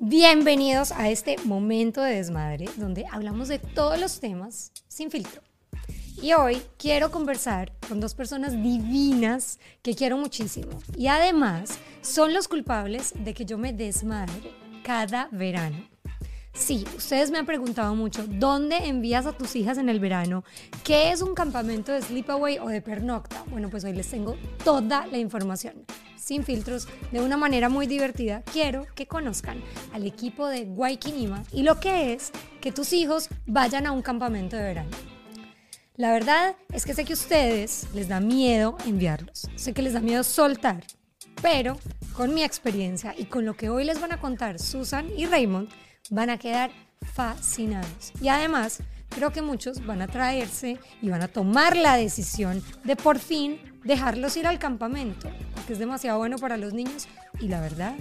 Bienvenidos a este momento de desmadre donde hablamos de todos los temas sin filtro. Y hoy quiero conversar con dos personas divinas que quiero muchísimo. Y además son los culpables de que yo me desmadre cada verano. Sí, ustedes me han preguntado mucho, ¿dónde envías a tus hijas en el verano? ¿Qué es un campamento de sleepaway o de pernocta? Bueno, pues hoy les tengo toda la información, sin filtros, de una manera muy divertida. Quiero que conozcan al equipo de Guayquinima y lo que es que tus hijos vayan a un campamento de verano. La verdad es que sé que a ustedes les da miedo enviarlos, sé que les da miedo soltar, pero con mi experiencia y con lo que hoy les van a contar Susan y Raymond, van a quedar fascinados. Y además, creo que muchos van a traerse y van a tomar la decisión de por fin dejarlos ir al campamento, porque es demasiado bueno para los niños y la verdad,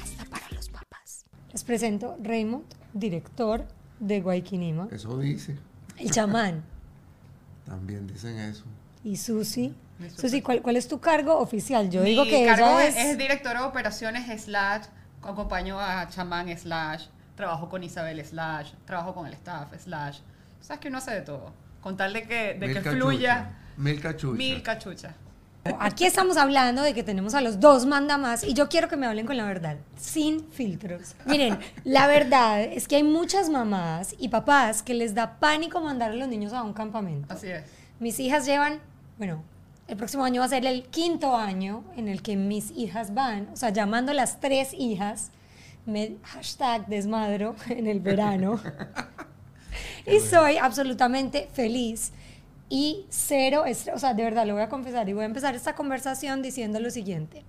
hasta para los papás. Les presento Raymond, director de Guayquinima. Eso dice. El chamán. También dicen eso. Y Susi. Susi, ¿cuál, ¿cuál, es tu cargo oficial? Yo digo que cargo ella es... es directora de operaciones slash, acompaño a chamán slash, trabajo con Isabel slash, trabajo con el staff slash. Sabes que uno hace de todo. Con tal de que, de Mil que cachucha. fluya Mil cachuchas. mil cachuchas. Aquí estamos hablando de que tenemos a los dos mandamás y yo quiero que me hablen con la verdad, sin filtros. Miren, la verdad es que hay muchas mamás y papás que les da pánico mandar a los niños a un campamento. Así es. Mis hijas llevan, bueno, el próximo año va a ser el quinto año en el que mis hijas van, o sea, llamando a las tres hijas, me hashtag desmadro en el verano. y soy absolutamente feliz y cero estrés. O sea, de verdad, lo voy a confesar y voy a empezar esta conversación diciendo lo siguiente.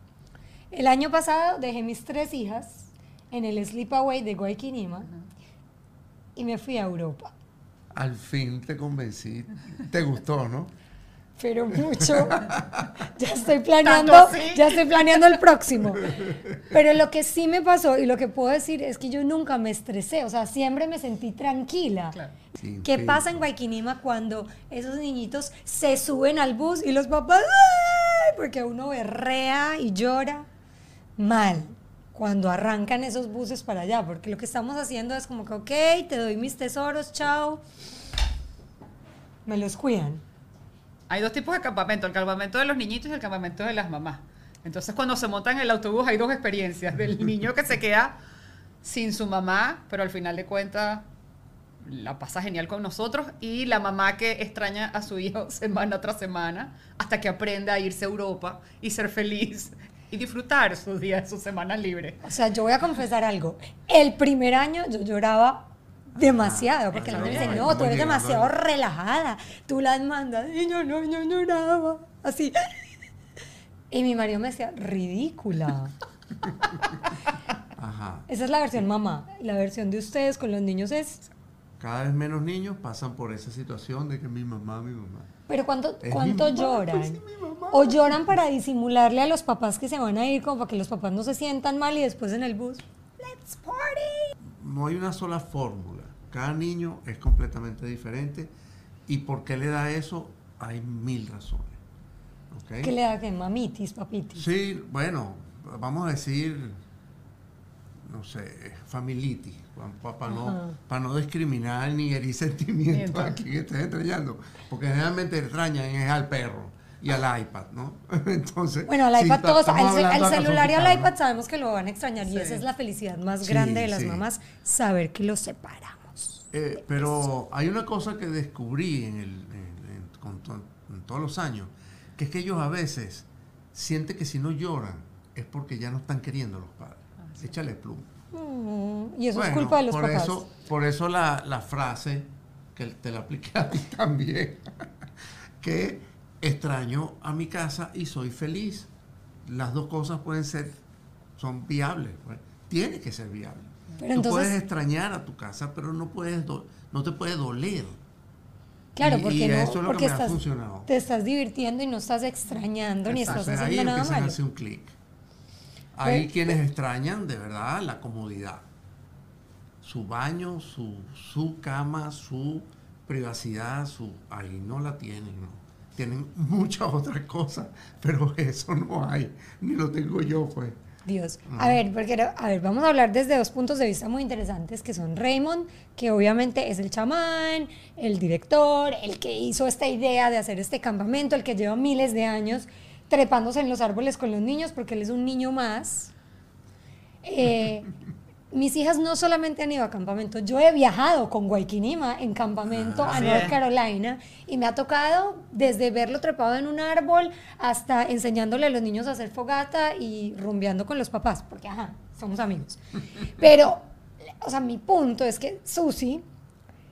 El año pasado dejé mis tres hijas en el Sleepaway de Guayquinima y me fui a Europa. Al fin te convencí. Te gustó, ¿no? Pero mucho. Ya estoy planeando, ya estoy planeando el próximo. Pero lo que sí me pasó y lo que puedo decir es que yo nunca me estresé, o sea, siempre me sentí tranquila. Claro. ¿Qué pasa en Guayquinima cuando esos niñitos se suben al bus y los papás, ¡ay! porque uno berrea y llora? Mal. Cuando arrancan esos buses para allá, porque lo que estamos haciendo es como que, ok, te doy mis tesoros, chao. Me los cuidan. Hay dos tipos de campamento, el campamento de los niñitos y el campamento de las mamás. Entonces cuando se montan en el autobús hay dos experiencias, del niño que se queda sin su mamá, pero al final de cuentas la pasa genial con nosotros, y la mamá que extraña a su hijo semana tras semana hasta que aprenda a irse a Europa y ser feliz y disfrutar sus días, sus semanas libres. O sea, yo voy a confesar algo. El primer año yo lloraba demasiado, porque la gente dice, no, tú eres demasiado relajada, tú las mandas, y yo no, yo lloraba, así. Y mi marido me decía, ridícula. Ajá. Esa es la versión mamá. La versión de ustedes con los niños es, Cada vez menos niños pasan por esa situación de que mi mamá, mi mamá. pero ¿cuánto, cuánto mamá, lloran? pues. O lloran para disimularle a los papás que se van a ir, como para que los papás no se sientan mal y después en el bus, let's party. No hay una sola fórmula. Cada niño es completamente diferente. ¿Y por qué le da eso? Hay mil razones. ¿Qué le da que mamitis, papitis? Sí, bueno, vamos a decir, no sé, familitis, para no, Ajá. pa no discriminar ni herir sentimientos Miento. a quien estés extrañando, porque generalmente extrañan es al perro y al iPad, ¿no? Entonces, Bueno, al iPad ta- todos, al, al celular y al iPad sabemos que lo van a extrañar y esa es la felicidad más Sí, grande de las sí. mamás, saber que los separamos. Eh, pero hay una cosa que descubrí en, el, en- en- con to- en todos los años, que es que ellos a veces sienten que si no lloran es porque ya no están queriendo los padres. Échale pluma. Mm, y eso es culpa de los por papás. Eso, por eso la, la frase, que te la apliqué a ti también, que extraño a mi casa y soy feliz. Las dos cosas pueden ser, son viables. pues. Tiene que ser viable. Pero Tú entonces- puedes extrañar a tu casa, pero no, puedes do- no te puede doler. claro, y- porque y no, eso es lo que porque estás, funcionado. te estás divirtiendo y no estás extrañando ni estás Entonces, ahí haciendo nada malo. hacer un clic. Hay quienes extrañan de verdad la comodidad. Su baño, su, su cama, su privacidad, su ahí no la tienen, ¿no? Tienen muchas otras cosas, pero eso no hay, ni lo tengo yo, pues. Dios. A ver, porque a ver, vamos a hablar desde dos puntos de vista muy interesantes, que son Raymond, que obviamente es el chamán, el director, el que hizo esta idea de hacer este campamento, el que lleva miles de años trepándose en los árboles con los niños, porque él es un niño más. Eh, mis hijas no solamente han ido a campamento, yo he viajado con Guayquinima en campamento a North es. Carolina y me ha tocado desde verlo trepado en un árbol hasta enseñándole a los niños a hacer fogata y rumbeando con los papás, porque ajá, somos amigos. Pero, o sea, mi punto es que Susi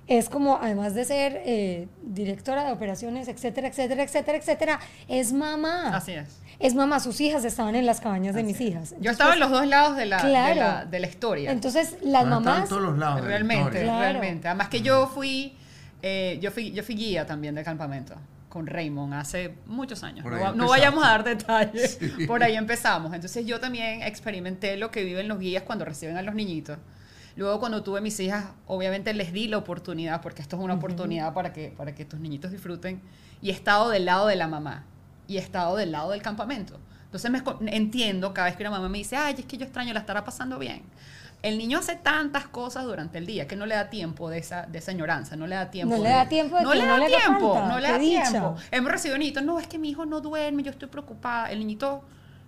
es como, además de ser eh, directora de operaciones, etcétera, etcétera, etcétera, etcétera, es mamá. Así es. Es mamá, sus hijas estaban en las cabañas de mis Así hijas. Yo estaba en los dos lados de la, de la, de la historia. Entonces, las Bueno, están mamás... en todos los lados realmente. Claro. realmente. Además que yo fui, eh, yo fui, yo fui guía también de campamento con Raymond hace muchos años. No, no vayamos a dar detalles. Sí. Por ahí empezamos. Entonces yo también experimenté lo que viven los guías cuando reciben a los niñitos. Luego cuando tuve mis hijas, obviamente les di la oportunidad, porque esto es una oportunidad para que, para que tus niñitos disfruten, y he estado del lado de la mamá, y he estado del lado del campamento. Entonces me entiendo cada vez que una mamá me dice, ay, es que yo extraño, la estará pasando bien. El niño hace tantas cosas durante el día que no le da tiempo de esa, de esa añoranza, no le da tiempo. No le da tiempo de no que le no da le haga tiempo, falta, no le da tiempo. Hemos recibido niñitos, no, es que mi hijo no duerme, yo estoy preocupada. El niñito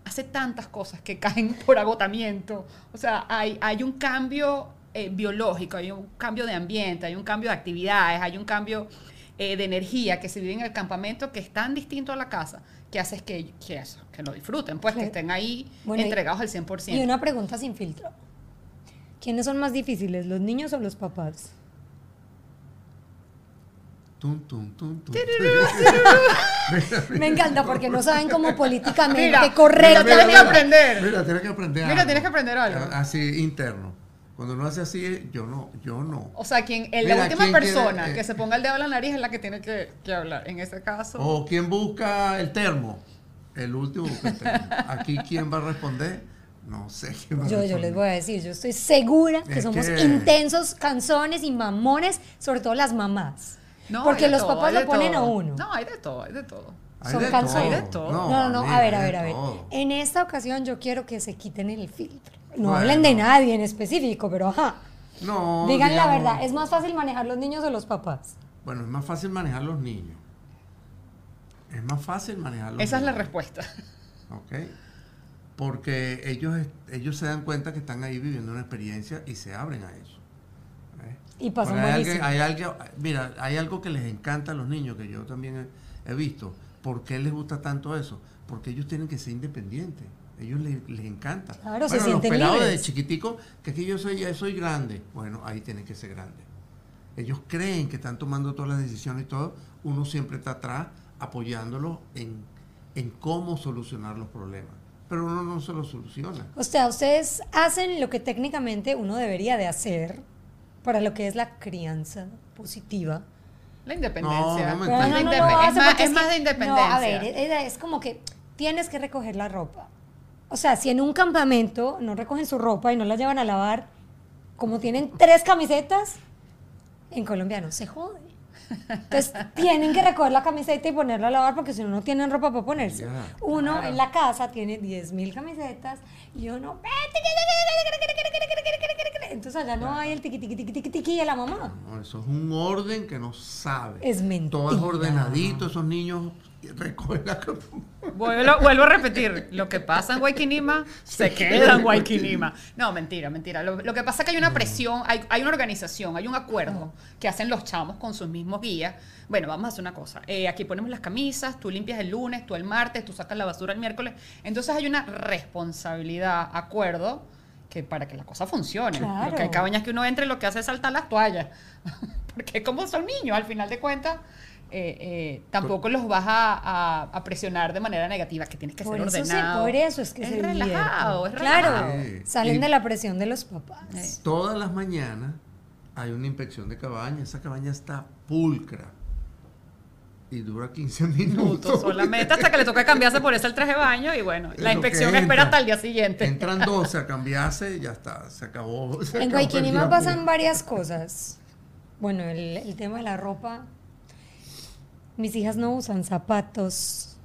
hace tantas cosas que caen por agotamiento. O sea, hay, hay un cambio eh, biológico, hay un cambio de ambiente, hay un cambio de actividades, hay un cambio eh, de energía que se vive en el campamento que es tan distinto a la casa que hace que, que, eso, que lo disfruten, pues que estén ahí Bueno, y- entregados al 100%. Y una pregunta sin filtro. ¿Quiénes son más difíciles, los niños o los papás? Tum, tum, tum, tum. Me encanta porque no saben cómo políticamente Mira, correcto. mira, tienes que aprender. Mira, tienes que aprender Mira, tienes que aprender algo. Así, interno. Cuando uno hace así, yo no, yo no. O sea, quien, el- Mira, la última ¿quién persona quiere, eh? que se ponga el dedo en la nariz es la que tiene que, que hablar. En ese caso, O quién busca el termo. El último busca el termo. Aquí, ¿quién va a responder? No sé quién va a Yo, yo responder. les voy a decir, yo estoy segura que Es somos que- intensos, canzones y mamones, sobre todo las mamás. No, porque los todo, papás lo ponen todo. a uno. No, hay de todo, hay de todo. Hay son todo. No, no, no, mira, a ver, a ver, de a ver. todo. En esta ocasión yo quiero que se quiten el filtro. No Bueno. hablen de nadie en específico, pero ajá. No, Digan la digamos- verdad, ¿es más fácil manejar los niños o los papás? Bueno, es más fácil manejar los niños. Es más fácil manejar los Esa es la niños. respuesta. ¿ok? Porque ellos, ellos se dan cuenta que están ahí viviendo una experiencia y se abren a eso. ¿eh? Y pasan hay alguien- hay algo- mira, hay algo que les encanta a los niños, que yo también he, he visto. ¿Por qué les gusta tanto eso? Porque ellos tienen que ser independientes. Ellos les, les encanta. Claro, se bueno, los sienten pelados desde chiquitico, que aquí yo soy, ya soy grande. Bueno, ahí tienen que ser grandes. Ellos creen que están tomando todas las decisiones y todo. Uno siempre está atrás apoyándolos en, en cómo solucionar los problemas. Pero uno no se los soluciona. O sea, ustedes hacen lo que técnicamente uno debería de hacer para lo que es la crianza positiva. La independencia. No, es más, porque es más que- de independencia. No, a ver, es, es como que tienes que recoger la ropa. O sea, si en un campamento no recogen su ropa y no la llevan a lavar, como tienen tres camisetas, en Colombia no se jode. Entonces tienen que recoger la camiseta y ponerla a lavar porque si no, no tienen ropa para ponerse. Uno Claro. en la casa tiene 10 mil camisetas y uno... Entonces allá no hay el tiqui tiqui tiqui tiqui tiqui de la mamá. No, eso es un orden que no sabe. Es mentira. Todo es ordenadito, esos niños recogen la Vuelvo, vuelvo a repetir, lo que pasa en Guayquinima se queda en Guayquinima. No, mentira, mentira. Lo, lo que pasa es que hay una presión, hay, hay una organización, hay un acuerdo que hacen los chamos con sus mismos guías. Bueno, vamos a hacer una cosa. Eh, aquí ponemos las camisas, tú limpias el lunes, tú el martes, tú sacas la basura el miércoles. Entonces hay una responsabilidad, acuerdo, que para que la cosa funcione. Claro. Lo que hay cabañas que uno entre lo que hace es saltar las toallas. Porque como son niños, al final de cuentas, eh, eh, tampoco los vas a, a- a presionar de manera negativa, que tienes que ser eso, sí, ordenado. por eso es que es se relajado, es. Claro, relajado. Sí. salen Y- de la presión de los papás. Eh. Todas las mañanas hay una inspección de cabaña. Esa cabaña está pulcra. Y dura 15 minutos. Solamente hasta que le toca cambiarse por eso el traje de baño y bueno, Es la inspección espera hasta el día siguiente. Entran 12 a cambiarse y ya está. Se acabó. se En Guayquinima pasan varias cosas. Bueno, el, el tema de la ropa. Mis hijas no usan zapatos.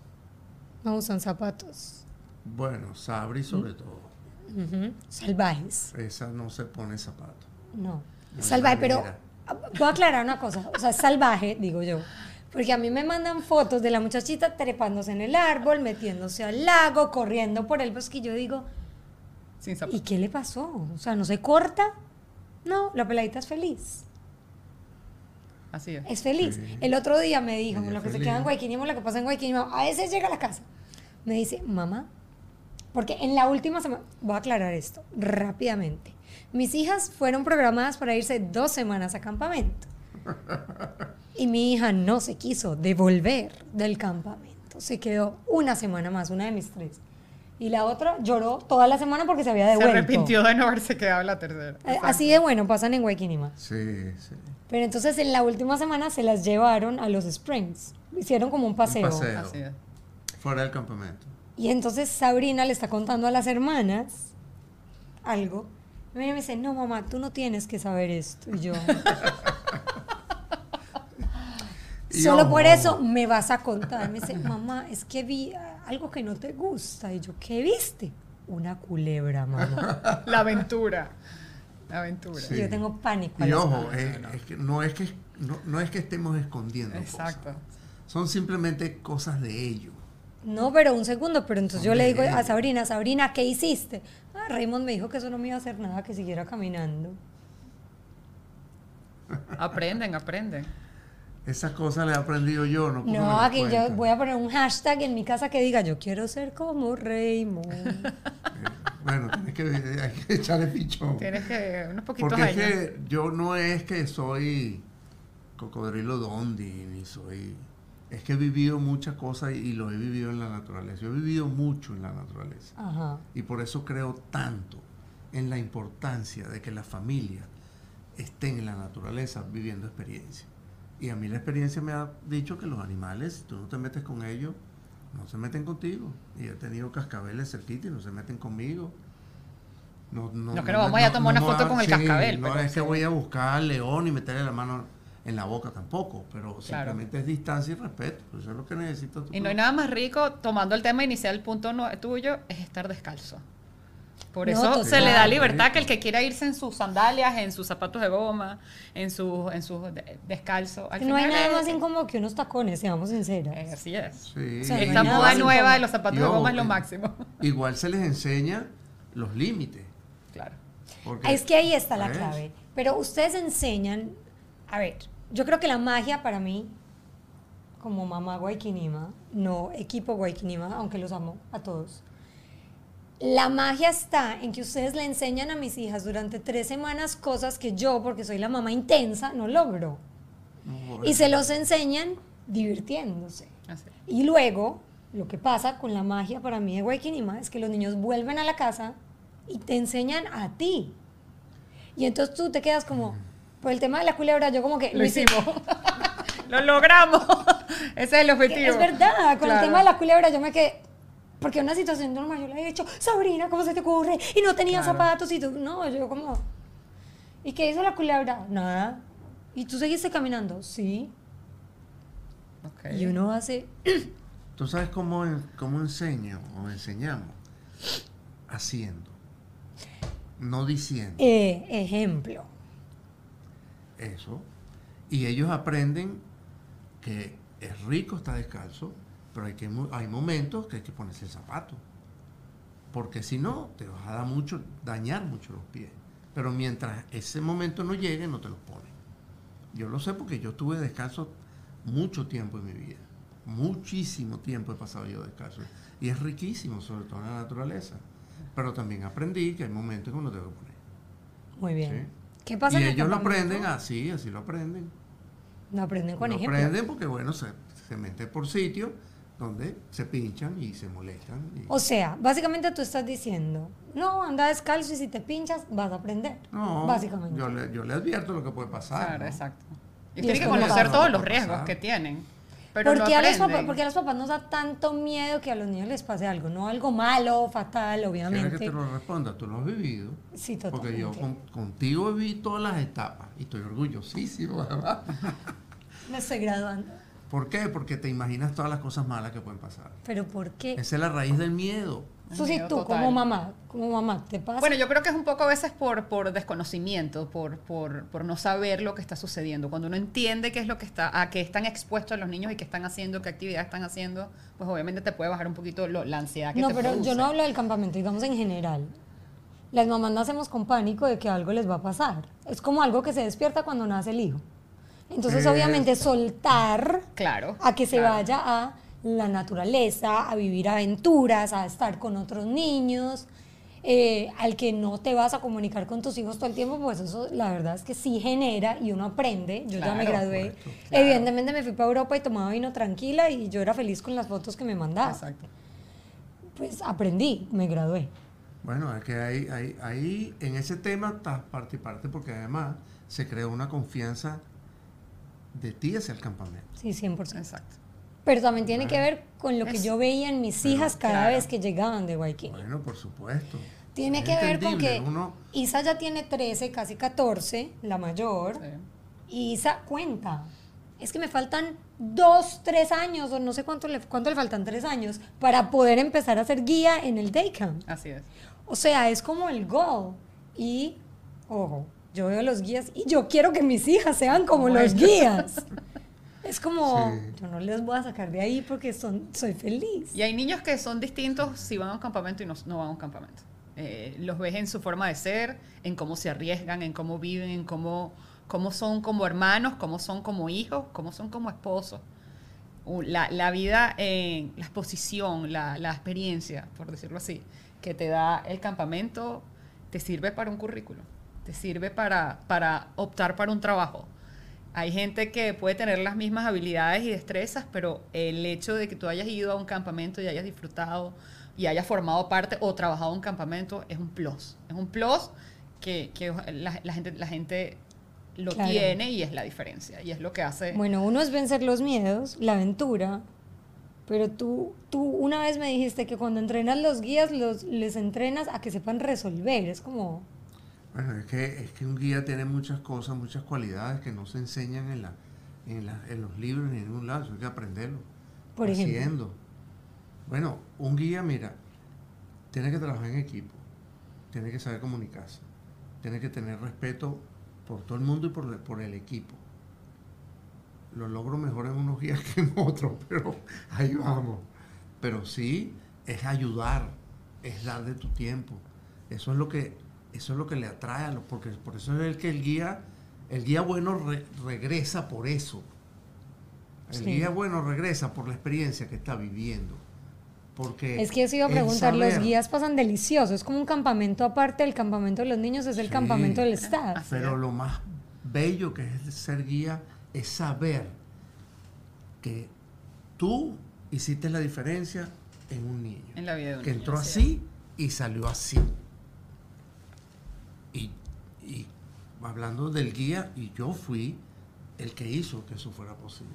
No usan zapatos. Bueno, Sabri sobre todo. Salvajes. Esa no se pone zapato. No. De Salvaje, pero voy a aclarar una cosa. O sea, salvaje, digo yo. Porque a mí me mandan fotos de la muchachita trepándose en el árbol, metiéndose al lago, corriendo por el bosque. Y yo digo, Sin ¿y qué le pasó? O sea, ¿no se corta? No, la peladita es feliz. Así es. Es feliz. Sí. El otro día me dijo, lo que se queda en Guayquinimo, lo que pasa en Guayquinimo, a veces llega a la casa. Me dice, mamá, porque en la última semana, voy a aclarar esto rápidamente. Mis hijas fueron programadas para irse dos semanas a campamento. Y mi hija no se quiso devolver del campamento. Se quedó una semana más, una de mis tres. Y la otra lloró toda la semana porque se había Se devuelto. arrepintió de no haberse quedado la tercera. Eh, Así de bueno pasan en Guayquinima. Sí, sí. Pero entonces en la última semana se las llevaron a los Springs. Hicieron como un paseo. Un paseo. Así es. Fuera del campamento. Y entonces Sabrina le está contando a las hermanas algo. Y me dice, no mamá, tú no tienes que saber esto. Y yo, solo por eso me vas a contar. Me dice, mamá, es que vi algo que no te gusta. Y yo, ¿qué viste? Una culebra, mamá. La aventura. La aventura. Sí. Yo tengo pánico. Y ojo, cosas. es, es que no es que no, no es que estemos escondiendo Exacto. cosas. Son simplemente cosas de ellos. No, pero un segundo, pero entonces yo le digo a. Sabrina, Sabrina, ¿qué hiciste? Ah, Raymond me dijo que eso no me iba a hacer nada, que siguiera caminando. Aprenden, aprenden. Esas cosas las he aprendido yo, no No, aquí yo voy a poner un hashtag en mi casa que diga, yo quiero ser como Raymond. Bueno, tienes que, hay que echarle pichón. Tienes que unos poquitos Porque es que yo no es que soy cocodrilo dondi, ni soy... Es que he vivido muchas cosas y, y lo he vivido en la naturaleza. Yo he vivido mucho en la naturaleza. Ajá. Y por eso creo tanto en la importancia de que las familias estén en la naturaleza viviendo experiencias. Y a mí la experiencia me ha dicho que los animales, si tú no te metes con ellos, no se meten contigo. Y he tenido cascabeles cerquita y no se meten conmigo. No, No, que no vamos a ir a tomar una foto con el cascabel, No pero es que sí. voy a buscar al león y meterle la mano en la boca tampoco, pero simplemente es distancia y respeto. Eso es lo que necesito. Y no hay nada más rico, tomando el tema inicial, el punto no- tuyo, es estar descalzo. Por No, eso total. se le da libertad que el que quiera irse en sus sandalias, en sus zapatos de goma, en sus en sus de- descalzo. Al no hay nada más incómodo que unos tacones, seamos sinceras. eh, Así es. Sí. O sea, Esta moda nueva de los zapatos de goma es lo máximo. Igual se les enseña los límites. Claro. porque- Es que ahí está la clave. Pero ustedes enseñan, a ver, yo creo que la magia para mí, como mamá Guayquinima, no equipo Guayquinima, aunque los amo a todos, la magia está en que ustedes le enseñan a mis hijas durante tres semanas cosas que yo, porque soy la mamá intensa, no logro. Y se los enseñan divirtiéndose. Así. Y luego, lo que pasa con la magia para mí de Guayquinima es que los niños vuelven a la casa y te enseñan a ti. Y entonces tú te quedas como, por el tema de la culebra, yo como que Lo hice- hicimos. lo logramos. Ese es el objetivo. Es verdad, con Claro. el tema de la culebra yo me quedé, porque una situación normal yo le he dicho, Sabrina, ¿cómo se te ocurre? Y no tenía Claro. zapatos y tú, no, yo como, ¿y qué hizo la culebra? Nada. ¿Y tú seguiste caminando? Sí. Ok. Y uno hace, ¿Tú sabes cómo, cómo enseño o enseñamos? Haciendo. No diciendo eh, ejemplo. eso. Y ellos aprenden que es rico estar descalzo, pero hay, que, hay momentos que hay que ponerse el zapato. Porque si no, te vas a dar mucho, dañar mucho los pies. Pero mientras ese momento no llegue, no te los pones. Yo lo sé porque yo estuve descalzo mucho tiempo en mi vida. Muchísimo tiempo he pasado yo descalzo. Y es riquísimo, sobre todo en la naturaleza. Pero también aprendí que hay momentos que uno debe poner. Muy bien. Sí. ¿Qué pasa y en el ellos lo aprenden así, así lo aprenden. No aprenden con lo ejemplo. aprenden porque, bueno, se, se meten por sitios donde se pinchan y se molestan. y- O sea, básicamente tú estás diciendo, no, anda descalzo y si te pinchas vas a aprender. no, básicamente. Yo le, yo le advierto lo que puede pasar. Claro, ¿no? exacto. Y Y tienen que conocer todos los riesgos pasar. que tienen. Pero ¿Por qué, a los papás, porque a los papás nos da tanto miedo que a los niños les pase algo? No algo malo, fatal, ¿Quieres obviamente. que te lo responda? Tú lo has vivido. Sí, Porque yo totalmente. con- contigo viví todas las etapas y estoy orgullosísimo, además. Me estoy graduando. ¿Por qué? Porque te imaginas todas las cosas malas que pueden pasar. ¿Pero por qué? Esa es la raíz del miedo. Susi, tú total. como mamá, como mamá, ¿te pasa? Bueno, yo creo que es un poco a veces por, por desconocimiento, por, por, por no saber lo que está sucediendo. Cuando uno entiende qué es lo que está, a qué están expuestos los niños y qué están haciendo, qué actividades están haciendo, pues obviamente te puede bajar un poquito lo- la ansiedad que no, te pero produce. yo no hablo del campamento, digamos en general. Las mamás nacemos con pánico de que algo les va a pasar. Es como algo que se despierta cuando nace el hijo. Entonces, Eh. obviamente, soltar Claro. a que se claro. vaya a la naturaleza, a vivir aventuras, a estar con otros niños, eh, al que no te vas a comunicar con tus hijos todo el tiempo, pues eso la verdad es que sí genera y uno aprende. Yo ya me gradué. correcto, Evidentemente me fui para Europa y tomaba vino tranquila y yo era feliz con las fotos que me mandaba. Exacto. Pues aprendí, me gradué. Bueno, es que ahí, ahí, ahí en ese tema estás parte y parte porque además se creó una confianza de ti hacia el campamento. Sí, 100%. Exacto. Pero también tiene que ver con lo que Es- yo veía en mis hijas cada claro. vez que llegaban de Waikiki. Bueno, por supuesto. Tiene Es que ver con que uno- Isa ya tiene 13, casi 14, la mayor, Sí. y Isa cuenta. Es que me faltan dos, tres años, o no sé cuánto le, cuánto le faltan, tres años, para poder empezar a ser guía en el day camp. Así es. O sea, es como el goal. Y, ojo, yo veo los guías y yo quiero que mis hijas sean como los guías. Es como, Sí. yo no les voy a sacar de ahí porque son, soy feliz. Y hay niños que son distintos si van a un campamento y no, no van a un campamento. Eh, los ves en su forma de ser, en cómo se arriesgan, en cómo viven, en cómo, cómo son como hermanos, cómo son como hijos, cómo son como esposos. Uh, La, la vida, en la exposición, la, la experiencia, por decirlo así, que te da el campamento, te sirve para un currículo, te sirve para, para optar para un trabajo. Hay gente que puede tener las mismas habilidades y destrezas, pero el hecho de que tú hayas ido a un campamento y hayas disfrutado y hayas formado parte o trabajado en un campamento es un plus. Es un plus que, que la, la gente, la gente lo Claro. tiene y es la diferencia. Y es lo que hace... Bueno, uno es vencer los miedos, la aventura, pero tú, tú una vez me dijiste que cuando entrenas los guías, los, les entrenas a que sepan resolver. Es como, Bueno, es que, es que un guía tiene muchas cosas, muchas cualidades que no se enseñan en, la, en, la- en los libros ni en ningún lado, hay que aprenderlo. Por ejemplo. haciendo. Bueno, un guía, mira, tiene que trabajar en equipo, tiene que saber comunicarse, tiene que tener respeto por todo el mundo y por, el- por el equipo. Lo logro mejor en unos guías que en otros, pero ahí vamos. Pero sí, es ayudar, es dar de tu tiempo. Eso es lo que, eso es lo que le atrae a los, porque por eso es el que el guía, el guía bueno re- regresa por eso. El Sí. guía bueno regresa por la experiencia que está viviendo. Porque es que eso iba a el preguntar, los guías pasan delicioso, es como un campamento aparte del campamento de los niños, es el Sí. campamento del staff. Pero lo más bello que es ser guía es saber que tú hiciste la diferencia en un niño. En la vida de un que niño, entró así y salió así. Y, y hablando del guía, y yo fui el que hizo que eso fuera posible.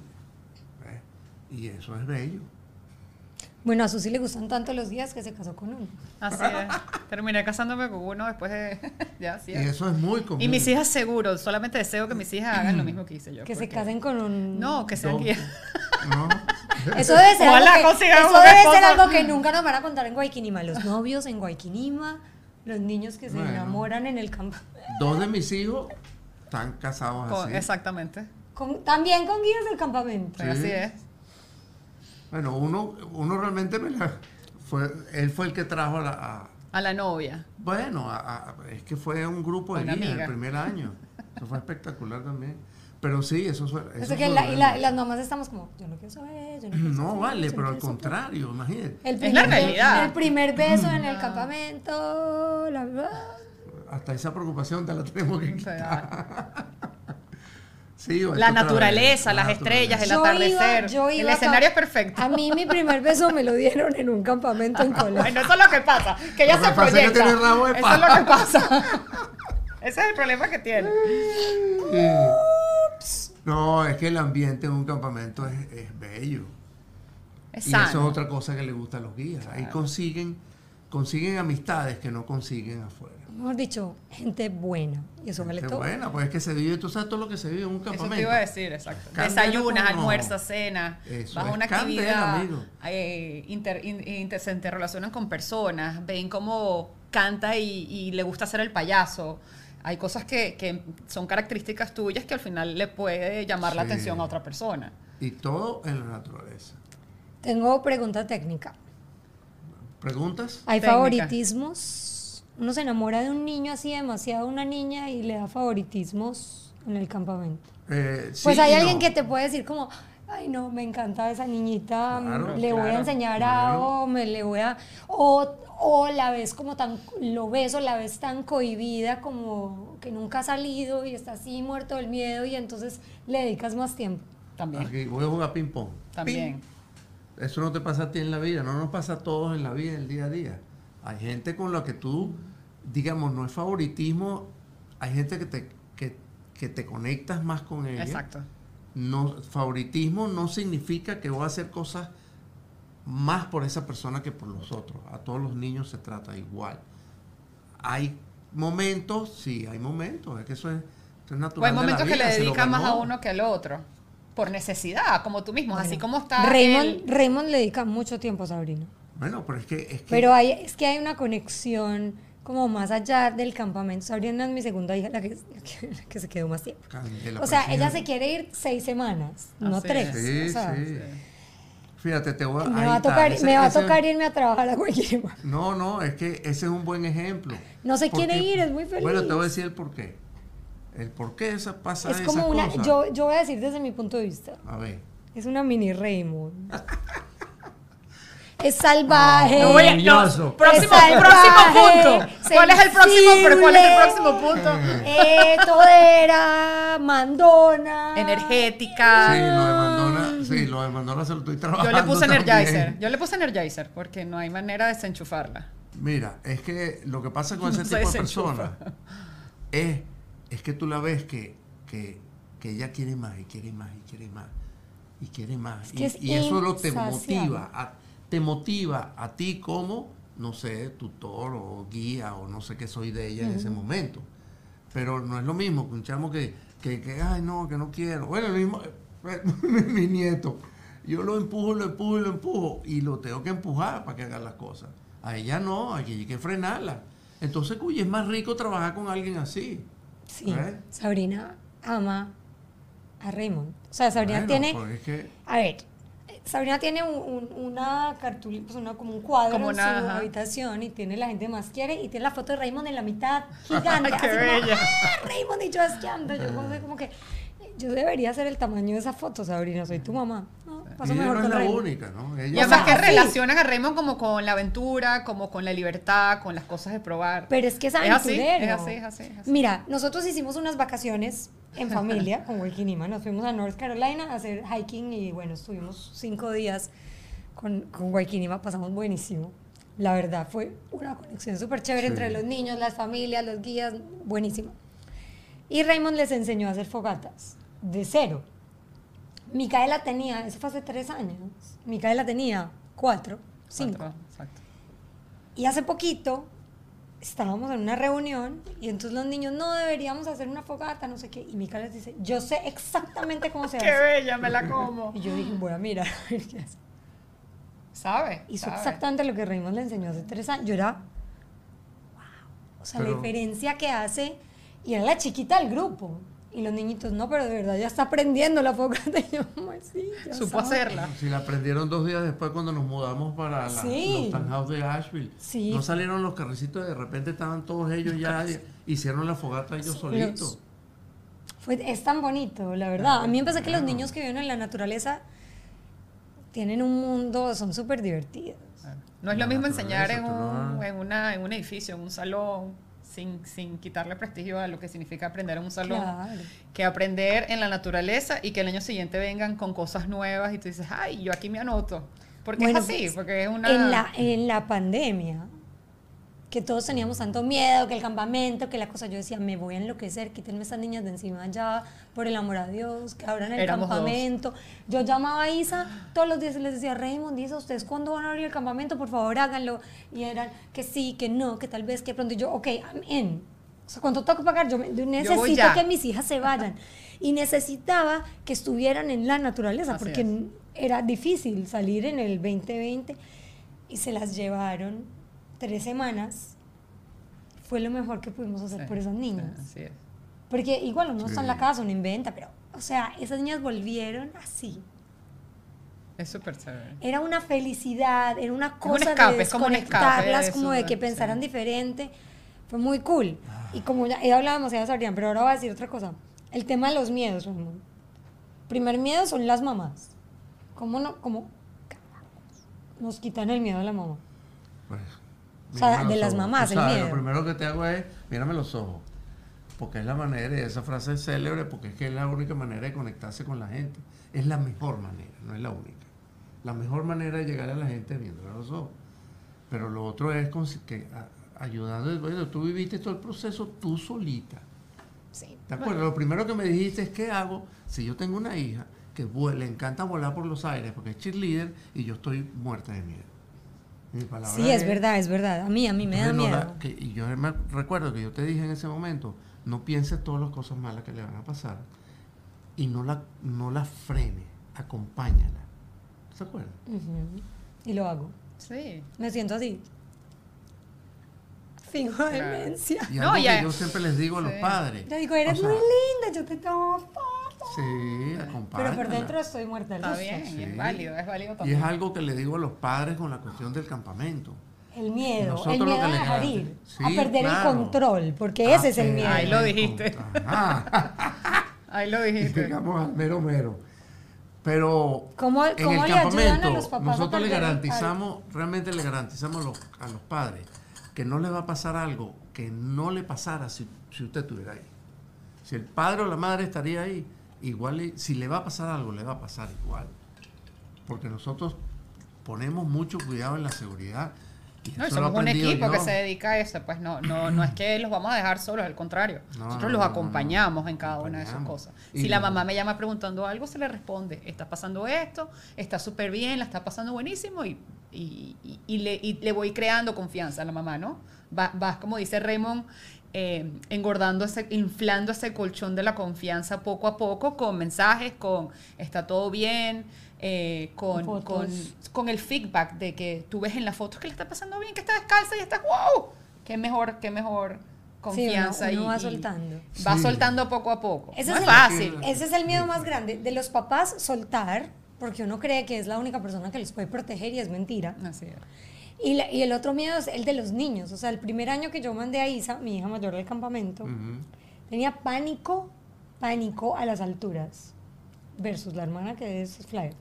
Y eso es bello. Bueno, a Susi le gustan tanto los guías que se casó con uno. Así es. Terminé casándome con uno después de... ya, así Y es. eso es muy común. Y mis hijas seguro, solamente deseo que mis hijas hagan lo mismo que hice yo. Que se casen con un... No, que sean guías. ¿No? Eso debe ser, Ojalá algo que, eso debe ser algo que nunca nos van a contar en Guayquinima. Los novios en Guayquinima, los niños que se Bueno. enamoran en el campo. Dos de mis hijos están casados Con- así. Exactamente. Con- también con guías del campamento. Sí. Así es. Bueno, uno, uno realmente me la, fue, él fue el que trajo a la, a- A la novia. bueno, a- a- es que fue un grupo de guías el primer año. Eso fue espectacular también. Pero sí, eso fue. O eso que fue la- y la- las mamás estamos como, yo no quiero saber, yo no quiero No saber, vale, no pero al quiero saber". contrario, imagínate. El Es primer, la be- realidad. el primer beso en el campamento, la verdad. Hasta esa preocupación te la tenemos que quitar. Sí, la naturaleza, las la estrellas, el iba- atardecer. yo iba el escenario es perfecto. A mí mi primer beso me lo dieron en un campamento en Colombia. Bueno, eso es lo que pasa. Que ella Lo se que pasa es que proyecta. tiene rabo de eso es lo que pasa. Ese es el problema que tiene. Sí. No, es que el ambiente en un campamento es, es bello. Es Y eso es otra cosa que le gusta a los guías. Ahí consiguen, consiguen amistades que no consiguen afuera. Mejor dicho, gente buena. Y eso vale Qué todo. buena, pues es que se vive, tú sabes todo lo que se vive en un Eso campamento. te iba a decir, exacto. Candela Desayunas, como- almuerzas, cenas, Eso vas a una candela, actividad, eh, inter- in- inter- se interrelacionan con personas, ven cómo canta y, y le gusta hacer el payaso. Hay cosas que, que son características tuyas que al final le puede llamar la atención a otra persona. Y todo en la naturaleza. Tengo pregunta técnica. ¿Preguntas? ¿Hay Técnica. favoritismos? Uno se enamora de un niño así demasiado a una niña y le da favoritismos en el campamento. Eh, sí Pues hay alguien no. que te puede decir como, ay no, me encanta esa niñita, Claro, le voy a enseñar claro. algo, me le voy a... O, o la ves como tan, lo ves o la ves tan cohibida como que nunca ha salido y está así muerto del miedo y entonces le dedicas más tiempo. También. Aquí voy a jugar ping pong. También. Ping. Eso no te pasa a ti en la vida, no nos pasa a todos en la vida, en el día a día. Hay gente con la que tú, digamos, no es favoritismo, hay gente que te, que, que te conectas más con ella. Exacto. No, favoritismo no significa que voy a hacer cosas más por esa persona que por los otros. A todos los niños se trata igual. Hay momentos, sí, hay momentos, es que eso es, eso es natural. O hay de la momentos que le vida, dedican más a uno que al otro. Por necesidad, como tú mismo. así como está. Raymond, el- Raymond le dedica mucho tiempo a Sabrina. Bueno, pero es que, es que Pero hay, es que hay una conexión como más allá del campamento. Sabrina es mi segunda hija, la que, la que- la que se quedó más tiempo. O sea, ella se quiere ir seis semanas, no tres. Sí, o sea, sí. Fíjate, te voy a. Me va a tocar, ese- me va a ese- tocar irme a trabajar a Guayquima. No, no, es que ese es un buen ejemplo. No se Porque- quiere ir, es muy feliz. Bueno, te voy a decir el por qué. El por qué esa pasa Es como una, yo, yo voy a decir desde mi punto de vista, A ver. es una mini Raymond. es salvaje. No voy a- no, próximo, Es salvaje, próximo punto. ¿Cuál es el próximo? Pero ¿cuál es el próximo punto? Eh, todera, mandona. Energética. Sí, lo de Mandona, sí, lo de Mandona se lo estoy Yo trabajando. le puse también. Energizer. Yo le puse Energizer porque no hay manera de desenchufarla. Mira, es que lo que pasa con No ese se tipo de personas es, es que tú la ves que, que, que ella quiere más y quiere más y quiere más y quiere más. Es que y, es y eso lo te motiva, a, te motiva a ti como, no sé, tutor o guía o no sé qué soy de ella en ese momento. Pero no es lo mismo que un chamo que, que, que, ay, no, que no quiero. Bueno, el mismo, mi nieto. Yo lo empujo, lo empujo y lo empujo. Y lo tengo que empujar para que haga las cosas. A ella no, hay que frenarla. Entonces, cuy, es más rico trabajar con alguien así. Sí, ¿Eh? Sabrina ama a Raymond. O sea, Sabrina Bueno, tiene... porque es que- A ver, Sabrina tiene un- un- una cartulina, pues una, como un cuadro Como en una, su ajá. habitación y tiene la gente más quiere y tiene la foto de Raymond en la mitad, gigante. Qué así como, bella. ¡ah, Raymond y yo asqueando. Yo como, como que, yo debería ser el tamaño de esa foto, Sabrina, soy tu mamá. No, paso y ella mejor no es con la Raymond. única, ¿no? Ella Y además sea, que sí. relacionan a Raymond como con la aventura, como con la libertad, con las cosas de probar. Pero es que es Es así, aventurero. es así, es así, es así. Mira, nosotros hicimos unas vacaciones en familia con Wikinima. Nos fuimos a North Carolina a hacer hiking y bueno, estuvimos cinco días con, con Waikinima, pasamos buenísimo. La verdad, fue una conexión súper chévere Sí. entre los niños, las familias, los guías, buenísimo. Y Raymond les enseñó a hacer fogatas, de cero. Micaela tenía, eso fue hace tres años, Micaela tenía cuatro, cinco. Cuatro, exacto. Y hace poquito estábamos en una reunión y entonces los niños no deberíamos hacer una fogata, no sé qué. Y Mica les dice, yo sé exactamente cómo se Qué hace. bella, me la como. Y yo dije, voy a mirar qué. ¿Sabe? Hizo sabe. exactamente lo que Raymond le enseñó hace tres años. Yo era, wow. O sea, la diferencia que hace. Y era la chiquita del grupo. Y los niñitos, no, pero de verdad ya está aprendiendo la fogata. Y yo, "Ay, sí, ya Supo sabe". hacerla. Si la aprendieron dos días después cuando nos mudamos para la, Sí. los townhouse de Asheville. Sí. No salieron los carricitos y de repente estaban todos ellos ya, hicieron la fogata ellos Sí, solitos. Fue, es tan bonito, la verdad. A mí me parece que los niños que viven en la naturaleza tienen un mundo, son súper divertidos. No es lo La mismo enseñar en un, no- en, una, en un edificio, en un salón, sin, sin quitarle prestigio a lo que significa aprender en un salón, Claro. que aprender en la naturaleza y que el año siguiente vengan con cosas nuevas y tú dices, ay, yo aquí me anoto. Porque Bueno, es así, pues, porque es una... En la, en la pandemia, que todos teníamos tanto miedo, que el campamento, que la cosa, yo decía, me voy a enloquecer, quítenme estas niñas de encima ya, por el amor a Dios, que abran el Éramos dos. campamento. Yo llamaba a Isa todos los días y les decía, Raymond, Isa, ¿ustedes cuándo van a abrir el campamento? Por favor, háganlo. Y eran que sí, que no, que tal vez, que pronto. Y yo, ok, I'm in. O sea, ¿cuánto tengo que pagar? Yo, yo necesito ya. que mis hijas se vayan. Y necesitaba que estuvieran en la naturaleza, Así porque es. era difícil salir en el 2020. Y se las llevaron tres semanas. Fue lo mejor que pudimos hacer Sí, por esas sí, niñas. así es. Porque igual uno está en la Sí. casa, uno inventa, pero, o sea, esas niñas volvieron así. Es súper chévere. Era una felicidad, era una un cosa escape, de es como un escape desconectarlas, de como de que sí. pensaran diferente. Fue muy cool. Y como ya he hablado demasiado de Adrián, pero ahora voy a decir otra cosa. El tema de los miedos, Ramón. Primer miedo son las mamás. ¿Cómo no? ¿Cómo nos quitan el miedo a la mamá? Pues, O sea, de las ojos. mamás, el sabes, miedo. Lo primero que te hago es, mírame los ojos. Porque es la manera, y esa frase es célebre, porque es que es la única manera de conectarse con la gente. Es la mejor manera, no es la única. La mejor manera de llegar a la gente es viéndole a los ojos. Pero lo otro es que, ayudando, bueno, tú viviste todo el proceso tú solita. Sí. ¿De acuerdo? Lo primero que me dijiste es, ¿qué hago si yo tengo una hija que vuela- le encanta volar por los aires porque es cheerleader y yo estoy muerta de miedo? Mi palabra Sí, es verdad, es verdad. A mí, a mí me da no miedo. la- que- y yo me recuerdo que yo te dije en ese momento, no pienses todas las cosas malas que le van a pasar y no la, no la frene, acompáñala. ¿Se acuerdan? Y lo hago. Sí. Me siento así. Fingo Claro. demencia. Y No, algo ya- que yo siempre les digo a los padres. Yo digo, eres o sea, muy linda, yo te tomo. Sí. Pero por dentro estoy muerta Está bien, y Sí. es válido, es válido Y también. es algo que le digo a los padres con la cuestión del campamento. El miedo, Nosotros el miedo a dejar garanti- ir, Sí, a perder claro. el control, porque ese es el Ah, miedo. Ahí lo dijiste. Ajá. Ahí lo y dijiste. llegamos al mero mero. Pero ¿Cómo, en cómo el a campamento los papás a nosotros le garantizamos, realmente le garantizamos a los, a los padres que no le va a pasar algo que no le pasara si, si usted estuviera ahí. Si el padre o la madre estaría ahí, igual, si le va a pasar algo, le va a pasar igual. Porque nosotros ponemos mucho cuidado en la seguridad. y No, y somos un equipo que yo. se dedica a eso, pues no, no, no es que los vamos a dejar solos, al contrario. No, Nosotros no, los acompañamos en cada una de esas cosas. Y Si la mamá me llama preguntando algo, se le responde, está pasando esto, está súper bien, la está pasando buenísimo y, y, le, y le voy creando confianza a la mamá, ¿no? Va- Vas, como dice Raymond, eh, engordando, ese, inflando ese colchón de la confianza poco a poco con mensajes, con está todo bien, eh, con, con, con el feedback de que tú ves en las fotos que le está pasando bien, que está descalza y estás wow. Qué mejor, qué mejor Sí, uno- confianza uno y, va y soltando. va Sí. soltando poco a poco. Ese no es es el- fácil. Ese es el miedo más grande de los papás soltar, porque uno cree que es la única persona que los puede proteger y es mentira. Así es. Y, la- y el otro miedo es el de los niños. O sea, el primer año que yo mandé a Isa, mi hija mayor del campamento, tenía pánico, pánico a las alturas, versus la hermana que es flyer.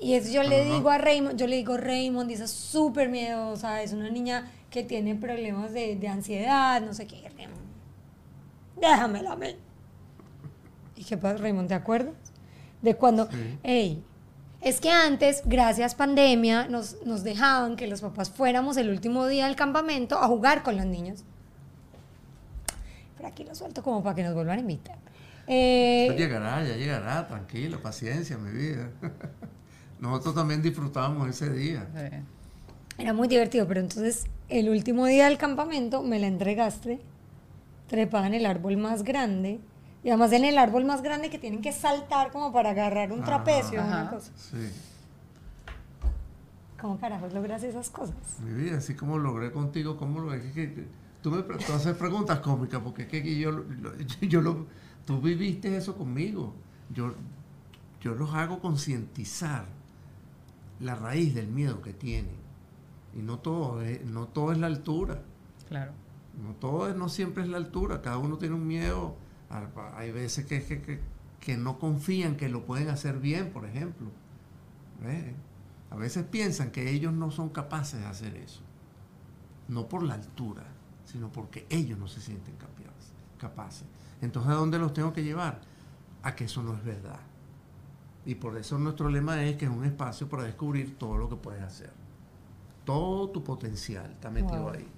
Y eso yo le digo a Raymond, yo le digo, Raymond, dice súper miedosa, es una niña que tiene problemas de, de ansiedad, no sé qué. Raymond, déjamela a mí. ¿Y qué pasa, Raymond? ¿Te acuerdas? De cuando, Sí. hey, es que antes, gracias pandemia, nos, nos dejaban que los papás fuéramos el último día del campamento a jugar con los niños. Pero aquí lo suelto como para que nos vuelvan a invitar. Eh, Eso llegará, ya llegará, tranquila, paciencia, mi vida. Nosotros también disfrutábamos ese día. Era muy divertido, pero entonces el último día del campamento me la entregaste, trepada en el árbol más grande, y además en el árbol más grande que tienen que saltar como para agarrar un Ajá. trapecio, una Ajá. cosa. Sí, ¿Cómo carajos logras esas cosas? mi vida, así como logré contigo, ¿cómo lo es que, que- tú me tú haces preguntas cómicas porque es que yo, lo- yo lo, tú viviste eso conmigo. Yo, yo los hago concientizar la raíz del miedo que tienen. Y no todo es, no todo es la altura. Claro. No todo es, no siempre es la altura, cada uno tiene un miedo. Hay veces que, que, que- que no confían que lo pueden hacer bien, por ejemplo. A veces piensan que ellos no son capaces de hacer eso. No por la altura, sino porque ellos no se sienten capaces. capaces. Entonces, ¿a dónde los tengo que llevar? A que eso no es verdad. Y por eso nuestro lema es que es un espacio para descubrir todo lo que puedes hacer. Todo tu potencial está metido Wow. ahí.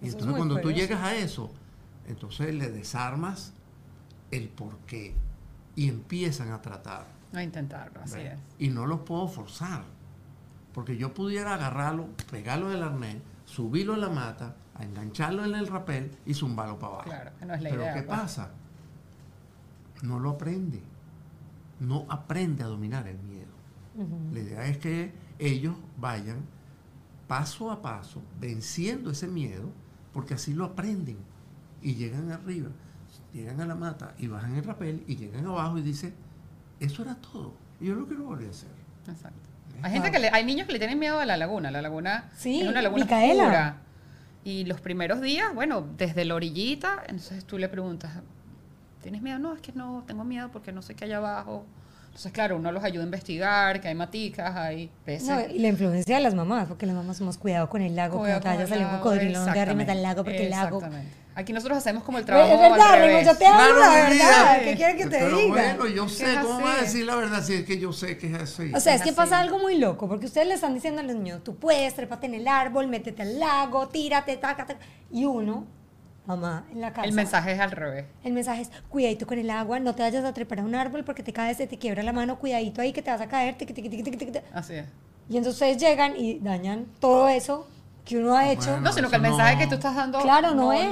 Y Eso entonces cuando tú llegas a eso, entonces le desarmas el porqué y empiezan a tratar. No intentarlo, así es. Y no los puedo forzar. Porque yo pudiera agarrarlo, pegarlo del arnés, subirlo en la mata, a engancharlo en el rapel y zumbarlo para abajo. Claro, que no es la Pero idea, ¿qué pues. pasa? No lo aprende. No aprende a dominar el miedo. La idea es que ellos vayan paso a paso venciendo ese miedo, porque así lo aprenden. Y llegan arriba, llegan a la mata y bajan el rapel y llegan abajo y dicen, eso era todo. Y yo lo quiero volver a hacer. Exacto. Hay gente que le- hay niños que le tienen miedo a la laguna. La laguna Sí, es una laguna Micaela. oscura. Y los primeros días, bueno, desde la orillita, entonces tú le preguntas, ¿tienes miedo? No, es que no, tengo miedo porque no sé qué hay abajo. Entonces, claro, uno los ayuda a investigar, que hay maticas, hay peces. No, y la influencia de las mamás, porque las mamás somos cuidado con el lago, Cuidado cuando te vaya a con salir el un lago, cocodrilo, no te arrimes al exactamente, lago porque el lago... Aquí nosotros hacemos como el Es trabajo verdad, al Remo, revés. yo te hablo Claro, la verdad. ¿Qué quieres que te Pero diga? bueno, yo Es sé, es ¿cómo va a decir la verdad si es que yo sé que es así? O sea, es Es que así. pasa algo muy loco, porque ustedes le están diciendo a los niños, tú puedes, trépate en el árbol, métete al lago, tírate, taca, taca. Y uno, mamá, en la casa. El mensaje es al revés. El mensaje es, cuidadito con el agua, no te vayas a trepar a un árbol porque te caes, se te quiebra la mano, cuidadito ahí que te vas a caer. tiqui, tiqui, tiqui, tiqui, tiqui. Así es. Y entonces ustedes llegan y dañan todo eso que uno ha hecho. Bueno. No, sino que el mensaje no. que tú estás dando Claro, no es. le,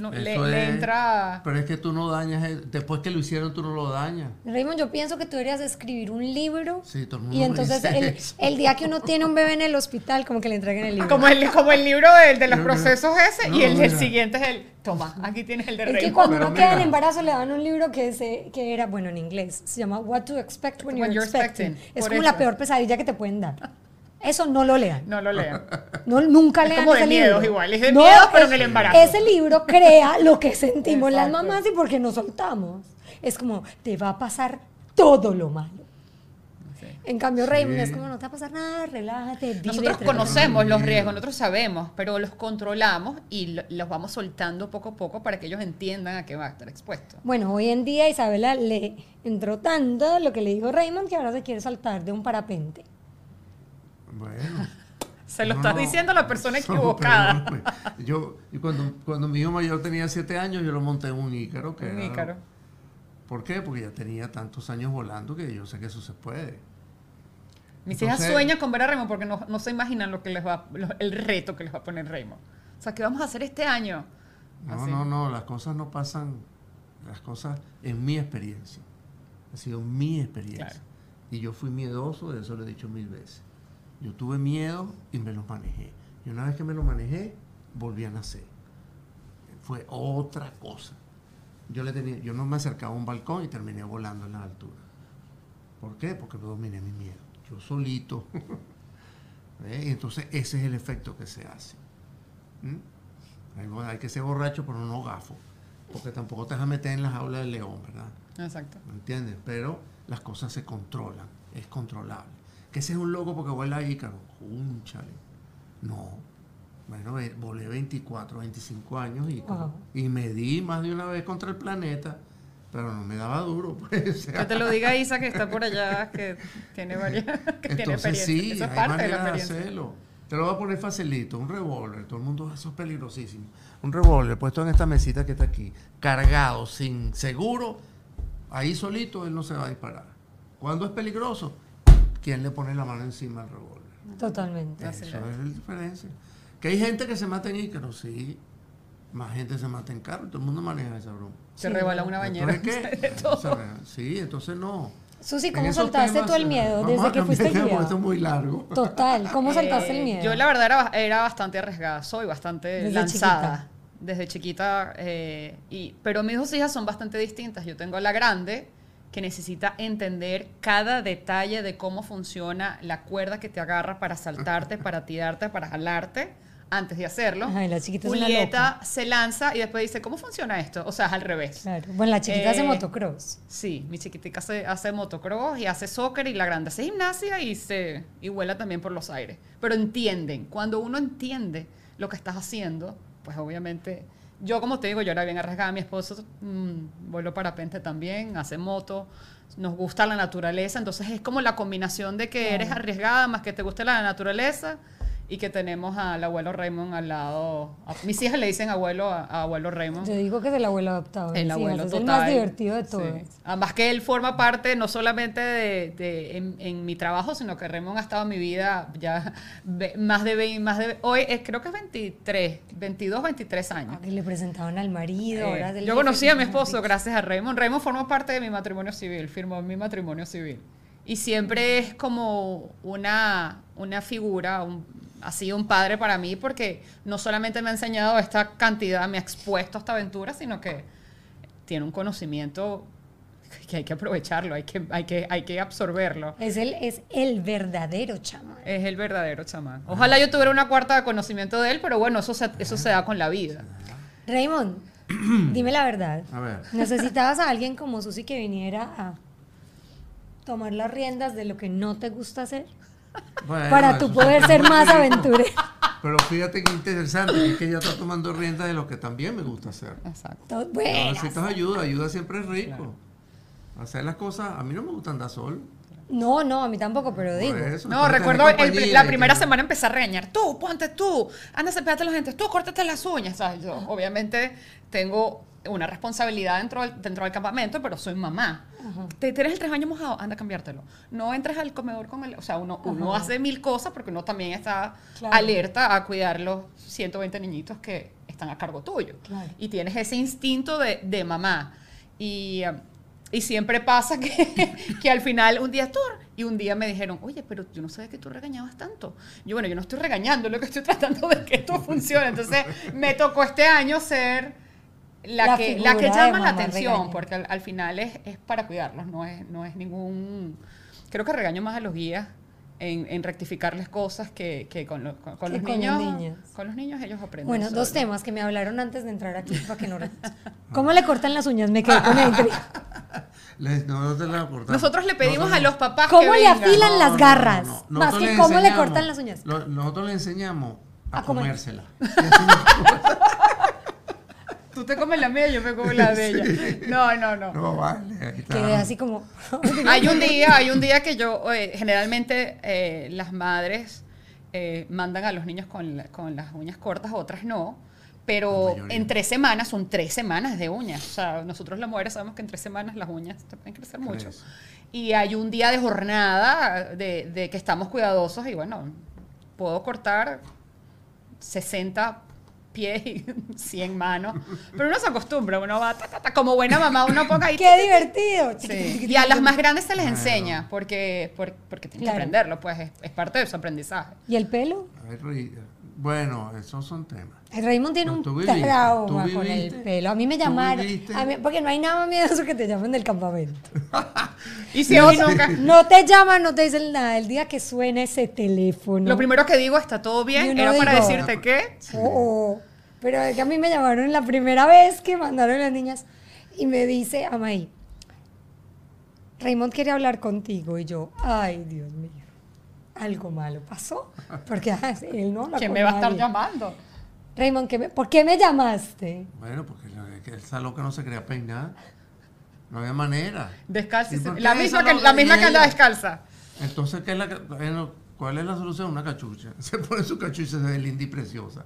no- le- Eso le es- entra... Pero es que tú no dañas, el- después que lo hicieron tú no lo dañas. Raymond, yo pienso que tú deberías escribir un libro. Sí, todo el mundo y me entonces dice el, eso. el día que uno tiene un bebé en el hospital, como que le entreguen el libro. Como el, como el libro de, de los Yo- procesos ese no, y el del mira. siguiente es el, toma, aquí tienes el de Es que Raymond. cuando Pero uno queda en embarazo le dan un libro que, se, que era, bueno, en inglés, se llama What to Expect When, When You're, you're Expecting. expecting, Es como eso. la peor pesadilla que te pueden dar. Eso no lo lean. No lo lean. No, nunca Es lean como de ese miedos libro. igual, es de miedos, pero en el embarazo. Ese libro crea lo que sentimos las Exacto. mamás y porque nos soltamos. Es como, te va a pasar todo lo malo. Sí. En cambio, Raymond Sí. es como, no te va a pasar nada, relájate, vive, Nosotros tranquilo". conocemos los riesgos, nosotros sabemos, pero los controlamos y lo- los vamos soltando poco a poco para que ellos entiendan a qué va a estar expuesto. Bueno, hoy en día Isabela le entró tanto lo que le dijo Raymond que ahora se quiere saltar de un parapente. Bueno. Se lo No, estás no. diciendo a la persona So, equivocada. pues, yo, y cuando, cuando mi hijo mayor tenía siete años, yo lo monté en un ícaro. Que Un era- ícaro. ¿Por qué? Porque ya tenía tantos años volando que yo sé que eso se puede. Mis Entonces- hijas sueñan con ver a Raymond porque no, no se imaginan lo que les va, lo- el reto que les va a poner Raymond. O sea, ¿qué vamos a hacer este año? No, Así. no, no, las cosas no pasan, las cosas en mi experiencia. Ha sido mi experiencia. Claro. Y yo fui miedoso, de eso lo he dicho mil veces. Yo tuve miedo y me lo manejé. Y una vez que me lo manejé, volví a nacer. Fue otra cosa. Yo, le tenía, yo no me acercaba a un balcón y terminé volando en la altura. ¿Por qué? Porque no dominé mi miedo. Yo solito. ¿Ve? Y entonces ese es el efecto que se hace. ¿Mm? Hay, hay que ser borracho, pero no gafo. Porque tampoco te vas a meter en la jaula del león, ¿verdad? Exacto. ¿Me entiendes? Pero las cosas se controlan, es controlable. Que ese es un loco porque vuela a Ícaro. Cónchale. No. Bueno, volé 24, 25 años y, Wow. y me di más de una vez contra el planeta, pero no me daba duro. Pues, Que te lo diga Isa que está por allá, que tiene varias, que tiene Entonces experiencia. sí, es hay parte de la hacerlo. Te lo voy a poner facilito, un revólver, todo el mundo, eso es peligrosísimo. Un revólver puesto en esta mesita que está aquí, cargado, sin seguro, ahí solito él no se va a disparar. Cuando es peligroso, ¿quién le pone la mano encima al revólver? Totalmente. Eso es. la diferencia. Que hay gente que se mata en Ícaro, sí. Más gente se mata en carro, todo el mundo maneja esa broma. Se Sí. rebala una bañera. Entonces, ¿qué? Sí, entonces no. Susi, ¿cómo temas, tú el miedo vamos desde a que fuiste guía? Esto es muy largo. Total, ¿cómo saltaste Eh, el miedo? Yo la verdad era, era bastante arriesgada, soy bastante Desde lanzada. chiquita. Desde chiquita. eh, y, pero mis dos hijas son bastante distintas. Yo tengo a la grande que necesita entender cada detalle de cómo funciona la cuerda que te agarra para saltarte, para tirarte, para jalarte antes de hacerlo. Ay, la chiquita Julieta se lanza y después dice, ¿cómo funciona esto? O sea, es al revés. Claro. Bueno, la chiquita hace Eh, motocross. Sí, mi chiquitica hace, hace motocross y hace soccer y la grande hace gimnasia y, se, y vuela también por los aires. Pero entienden, cuando uno entiende lo que estás haciendo, pues obviamente, yo como te digo, yo era bien arriesgada, mi esposo mm, vuelo parapente también, hace moto, nos gusta la naturaleza, entonces es como la combinación de que eres arriesgada más que te guste la naturaleza y que tenemos al abuelo Raymond al lado. A- mis hijas le dicen abuelo a, a abuelo Raymond. Yo digo que es el abuelo adoptado. El abuelo hijas, es el más divertido de todos. Sí. Además que él forma parte no solamente de, de- en, en mi trabajo, sino que Raymond ha estado en mi vida ya más de 20, más de hoy es, creo que es 23, 22, 23 años. Ah, que le presentaban al marido. Eh, yo conocí a mi esposo gracias a Raymond. Raymond formó parte de mi matrimonio civil, firmó mi matrimonio civil. Y siempre es como una, una figura, un- ha sido un padre para mí porque no solamente me ha enseñado esta cantidad, me ha expuesto a esta aventura, sino que tiene un conocimiento que hay que aprovecharlo, hay que, hay que, hay que absorberlo. Es el, es el verdadero chamán. Es el verdadero chamán. Ojalá yo tuviera una cuarta de conocimiento de él, pero bueno, eso se, eso se da con la vida. Raymond, dime la verdad. A ver. ¿Necesitabas a alguien como Susi que viniera a tomar las riendas de lo que no te gusta hacer? Bueno, para tú poder ser más aventurero. Pero fíjate qué interesante, que es que ella está tomando rienda de lo que también me gusta hacer. Exacto. To- No Bueno, necesitas ayuda, ayuda siempre es rico. Hacer las cosas, a mí no me gusta andar solo. no, no, a mí tampoco, pero digo. eso, No, recuerdo el- la primera que- semana empecé a regañar. Tú, ponte tú, anda, cepillate los dientes, tú, córtate las uñas. ¿sabes? Yo, obviamente, tengo una responsabilidad dentro del, dentro del campamento, pero soy mamá. Te tienes el tres años mojado, anda a cambiártelo. No entres al comedor con el. O sea, uno, uno hace mil cosas porque uno también está Claro. alerta a cuidar los 120 niñitos que están a cargo tuyo. Claro. Y tienes ese instinto de, de mamá. Y. y siempre pasa que, que al final un día tú y un día me dijeron, oye, pero yo no sabía que tú regañabas tanto. Yo, bueno, yo no estoy regañando, lo que estoy tratando de que esto funcione. Entonces me tocó este año ser la, La que, la que llama la atención, regaña. porque al, al final es, es para cuidarlos, no es, no es ningún... Creo que regaño más a los guías en, en rectificarles cosas que, que con, lo- con- con Que los con los niños. niños. Con los niños ellos aprenden. Bueno, dos solos. temas que me hablaron antes de entrar aquí para que no. ¿Cómo le cortan las uñas? Me quedé con intriga. Les- no, no te la cortamos. Nosotros le pedimos Nosotros a los papás que ¿Cómo le vengan. afilan No, las garras? no, no. Más que le cómo le cortan las uñas. lo- nosotros le enseñamos a, A comer. comérsela. Y así nos- Tú te comes la mía, yo me como la de ella. No, no, no. no, vale. ahí está. Quedé así como. Hay un día, hay un día que yo, eh, generalmente eh, las madres eh, mandan a los niños con, la- con las uñas cortas, otras no. Pero en tres semanas son tres semanas de uñas. O sea, nosotros las mujeres sabemos que en tres semanas las uñas te pueden crecer mucho. Y hay un día de jornada de, de que estamos cuidadosos y bueno, puedo cortar 60 pies y 100 manos. Pero uno se acostumbra, uno va, ta, ta, ta, como buena mamá, uno ponga ahí. ¡Qué divertido! Sí. Y a las más grandes se les Claro. enseña, porque, por- porque tienen Claro. que aprenderlo, pues es, es parte de su aprendizaje. ¿Y el pelo? Ay, Rui, Bueno, esos son temas. Raymond tiene un viviste, trauma con el pelo. A mí me llamaron. viviste. a mí- porque no hay nada más miedoso que te llamen del campamento. Y si No, hoy nunca. no te llaman, no te dicen nada. El día que suena ese teléfono. Lo primero que digo, está todo bien, era para decirte que. Oh, oh. Pero es que a mí me llamaron la primera vez que mandaron las niñas y me dice Amaí, Raymond quiere hablar contigo. Y yo, ay, Dios mío, algo malo pasó. Porque ah, él no ¿Quién me va a estar nadie. llamando? Raymond, ¿qué me- ¿por qué me llamaste? Bueno, porque que esa loca no se quería peinar. No había manera. Descalza. ¿Y por qué La misma que, la misma que anda descalza. Entonces, ¿qué es la, que- bueno, ¿cuál es la solución? Una cachucha. Se pone su cachucha y se ve linda y preciosa.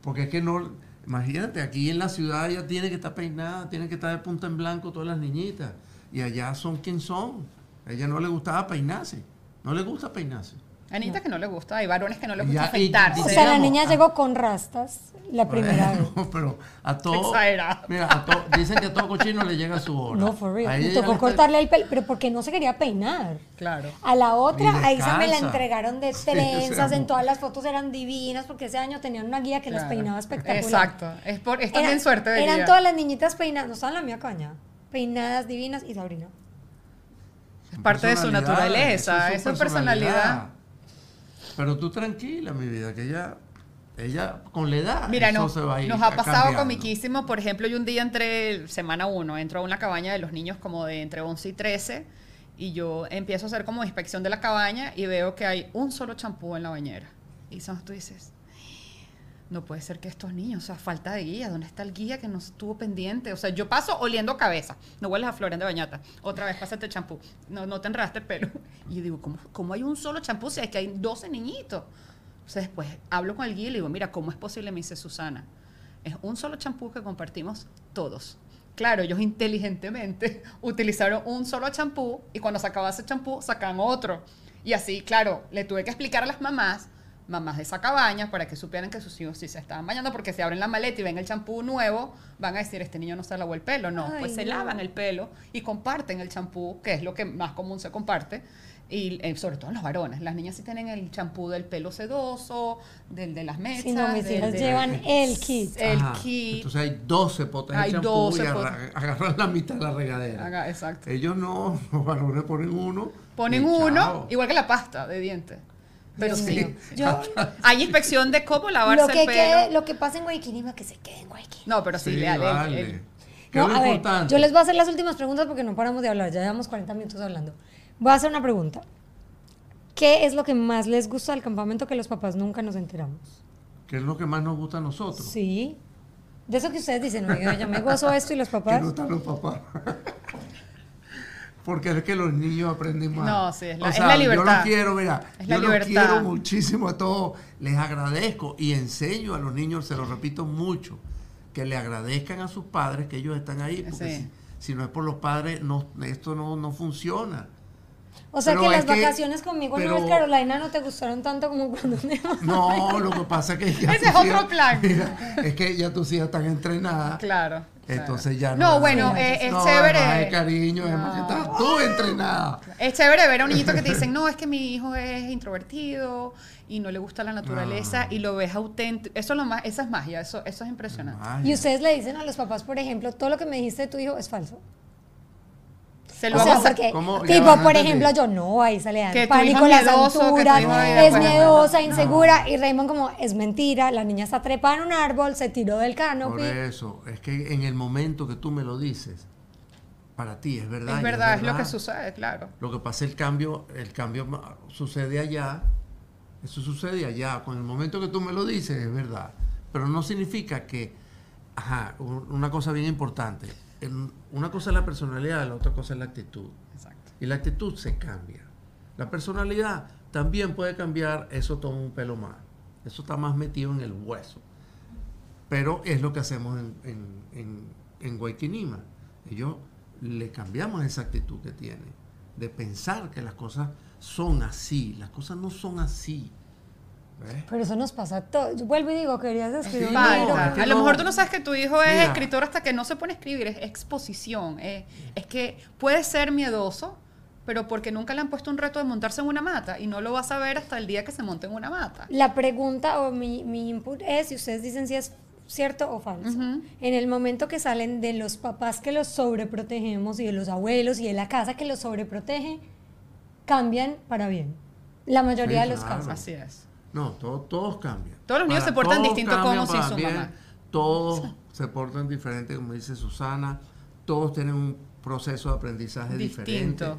Porque es que no, imagínate, aquí en la ciudad ella tiene que estar peinada, tiene que estar de punta en blanco todas las niñitas. Y allá son quien son. A ella no le gustaba peinarse. No le gusta peinarse. Hay niñas que no le gusta, hay varones que no les Ya, gusta y- afeitarse. O sea, la niña ah. llegó con rastas la primera vez. Bueno, pero a todo. Exagerado. Mira, a to- dicen que a todo cochino le llega su hora. No, for real. Me ya tocó le cortarle el pelo, pero porque no se quería peinar. Claro. A la otra, Y a esa me la entregaron de trenzas, en todas las fotos eran divinas, porque ese año tenían una guía que las Claro. peinaba espectacular. Exacto. Es, por, es también Eran- suerte de Eran guía. todas las niñitas peinadas, no estaban la mía caña, peinadas divinas y Sabrina. Es parte de su naturaleza, es su personalidad. Pero tú tranquila, mi vida, que ella, ella con la edad, Mira, eso no- se va a ir nos ha pasado cambiando. comiquísimo. Por ejemplo, yo un día entré, semana uno, entro a una cabaña de los niños como de entre 11 y 13 y yo empiezo a hacer como inspección de la cabaña y veo que hay un solo champú en la bañera. Y son, tú dices, no puede ser que estos niños, o sea, falta de guía, ¿dónde está el guía que no estuvo pendiente? O sea, yo paso oliendo cabeza, no hueles a Florian de bañata, otra vez pásate champú, no, no te enredaste el pelo. Y yo digo, ¿cómo, cómo hay un solo champú si hay que hay 12 niñitos? Entonces después hablo con el guía y le digo, mira, ¿cómo es posible? Me dice Susana, es un solo champú que compartimos todos. Claro, ellos inteligentemente utilizaron un solo champú y cuando se acababa ese champú sacaban otro. Y así, claro, le tuve que explicar a las mamás, mamás de esa cabaña, para que supieran que sus hijos sí se estaban bañando, porque si abren la maleta y ven el champú nuevo, van a decir, este niño no se lavó el pelo. No, Ay, pues se no. lavan el pelo y comparten el champú, que es lo que más común se comparte. Y eh, sobre todo los varones. Las niñas sí tienen el champú del pelo sedoso, del de las mechas. Si no, mis de- llevan el kit. el Ajá. kit. Entonces hay 12 potes Hay de champú 12 y potes. agarra- agarran la mitad de la regadera. Haga- exacto. Ellos no, los varones ponen uno. Ponen uno, chao. igual que la pasta de dientes. Pero Dios sí. Yo, Hay inspección de cómo lavarse lo que, el pelo. quede- lo que pasa en Guayquinima, que se quede en Guayquinima. No, pero sí, Sí, le- el- vale. el- ¿Qué No, a ver, importante? yo les voy a hacer las últimas preguntas porque no paramos de hablar, ya llevamos 40 minutos hablando. Voy a hacer una pregunta. ¿Qué es lo que más les gusta del campamento que los papás nunca nos enteramos? ¿Qué es lo que más nos gusta a nosotros? Sí. De eso que ustedes dicen, oiga, yo me gozo esto y los papás. no están los papás. Porque es que los niños aprenden más. No, sí, es la- O es sea, la Yo libertad. los quiero, mira, Es la yo los libertad. quiero muchísimo a todos. Les agradezco y enseño a los niños, se lo repito mucho, que le agradezcan a sus padres que ellos están ahí. Porque Sí. si, si no es por los padres, no, esto no, no funciona. O sea Pero que las que- vacaciones conmigo en pero- North Carolina no te gustaron tanto como cuando me No, lo que pasa es que ya Ese es otro hijas- plan. mira, es que ya tus hijas están entrenadas. Claro. Entonces ya No, no. bueno, Sí, eh, es no, chévere. el cariño, es más que No. estás tú entrenada. Es chévere ver a un niñito que te dicen, no, es que mi hijo es introvertido y no le gusta la naturaleza y lo ves auténtico. Eso es lo más, esa es magia, eso, eso es impresionante. Magia. Y ustedes le dicen a los papás, por ejemplo, todo lo que me dijiste de tu hijo es falso. Se lo O sea, porque, tipo, por ejemplo, yo no, ahí se le hijo pánico tu alturas, es- miedosa, no. insegura, y Raymond como, es mentira, la niña está trepada en un árbol, se tiró del Por canopy. eso, es que en el momento que tú me lo dices, para ti es verdad. es verdad, es lo que sucede, claro. Lo que pasa es el cambio, el cambio sucede allá, eso sucede allá. Con el momento que tú me lo dices, es verdad. Pero no significa que, ajá, un- una cosa bien importante. En- una cosa es la personalidad, la otra cosa es la actitud. Exacto. Y la actitud se cambia. La personalidad también puede cambiar, eso toma un pelo más. Eso está más metido en el hueso. Pero es lo que hacemos en, en, en, en Guayquinima. Ellos le cambiamos esa actitud que tiene, de pensar que las cosas son así. Las cosas no son así. ¿Ves? Pero eso nos pasa a todos. Vuelvo y digo, querías escribir Sí, un libro. A lo mejor tú no sabes que tu hijo es Mira. escritor hasta que no se pone a escribir, es exposición. eh. Es que puede ser miedoso, pero porque nunca le han puesto un reto de montarse en una mata y no lo vas a ver hasta el día que se monte en una mata. La pregunta o mi, mi input es si ustedes dicen si es cierto o falso. Ujú. En el momento que salen de los papás que los sobreprotegemos y de los abuelos y de la casa que los sobreprotege, cambian para bien. La mayoría Sí, de los claro. casos. Así es. No, todo- todos cambian. Todos los niños Para se portan distinto como para su bien, mamá. Todos se portan diferente, como dice Susana. Todos tienen un proceso de aprendizaje Distinto. diferente.